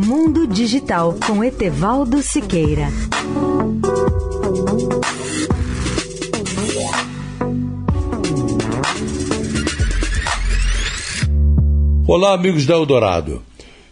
Mundo Digital com Etevaldo Siqueira. Olá, amigos da Eldorado.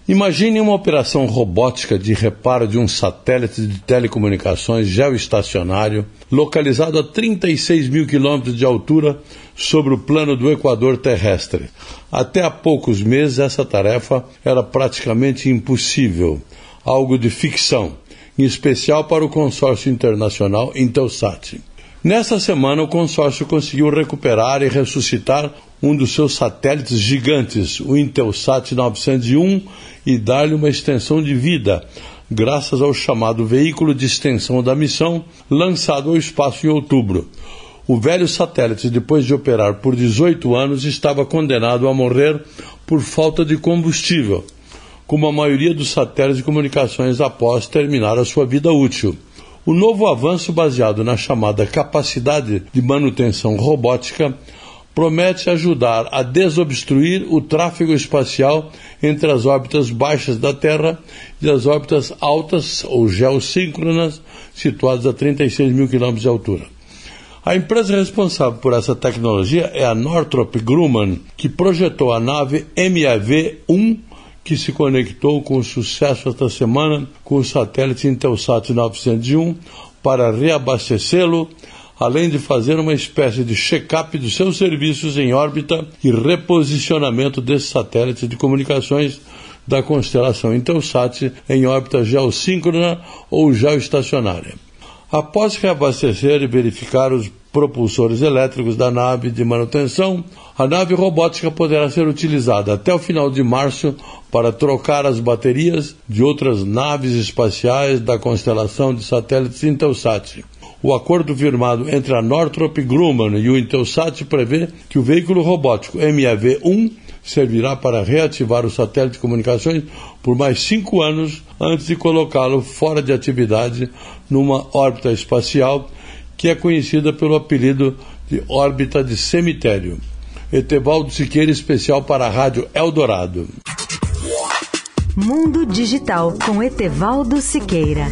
Imagine uma operação robótica de reparo de um satélite de telecomunicações geoestacionário localizado a 36 mil quilômetros de altura sobre o plano do Equador terrestre. Até há poucos meses, essa tarefa era praticamente impossível, algo de ficção, em especial para o consórcio internacional Intelsat. Nesta semana, o consórcio conseguiu recuperar e ressuscitar um dos seus satélites gigantes, o Intelsat 901, e dar-lhe uma extensão de vida, graças ao chamado veículo de extensão da missão, lançado ao espaço em outubro. O velho satélite, depois de operar por 18 anos, estava condenado a morrer por falta de combustível, como a maioria dos satélites de comunicações após terminar a sua vida útil. O novo avanço, baseado na chamada capacidade de manutenção robótica, promete ajudar a desobstruir o tráfego espacial entre as órbitas baixas da Terra e as órbitas altas ou geossíncronas, situadas a 36 mil quilômetros de altura. A empresa responsável por essa tecnologia é a Northrop Grumman, que projetou a nave MAV-1 que se conectou com sucesso esta semana com o satélite Intelsat 901 para reabastecê-lo, além de fazer uma espécie de check-up dos seus serviços em órbita e reposicionamento desse satélite de comunicações da constelação Intelsat em órbita geossíncrona ou geoestacionária. Após reabastecer e verificar os propulsores elétricos da nave de manutenção, a nave robótica poderá ser utilizada até o final de março para trocar as baterias de outras naves espaciais da constelação de satélites Intelsat. O acordo firmado entre a Northrop Grumman e o Intelsat prevê que o veículo robótico MAV-1 servirá para reativar o satélite de comunicações por mais cinco anos antes de colocá-lo fora de atividade numa órbita espacial que é conhecida pelo apelido de órbita de cemitério. Etevaldo Siqueira, especial para a Rádio Eldorado. Mundo Digital com Etevaldo Siqueira.